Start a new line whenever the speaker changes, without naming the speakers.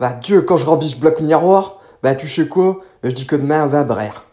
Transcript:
Bah Dieu, quand je revis ce bloc miroir, bah tu sais quoi, bah, je dis que demain va brère.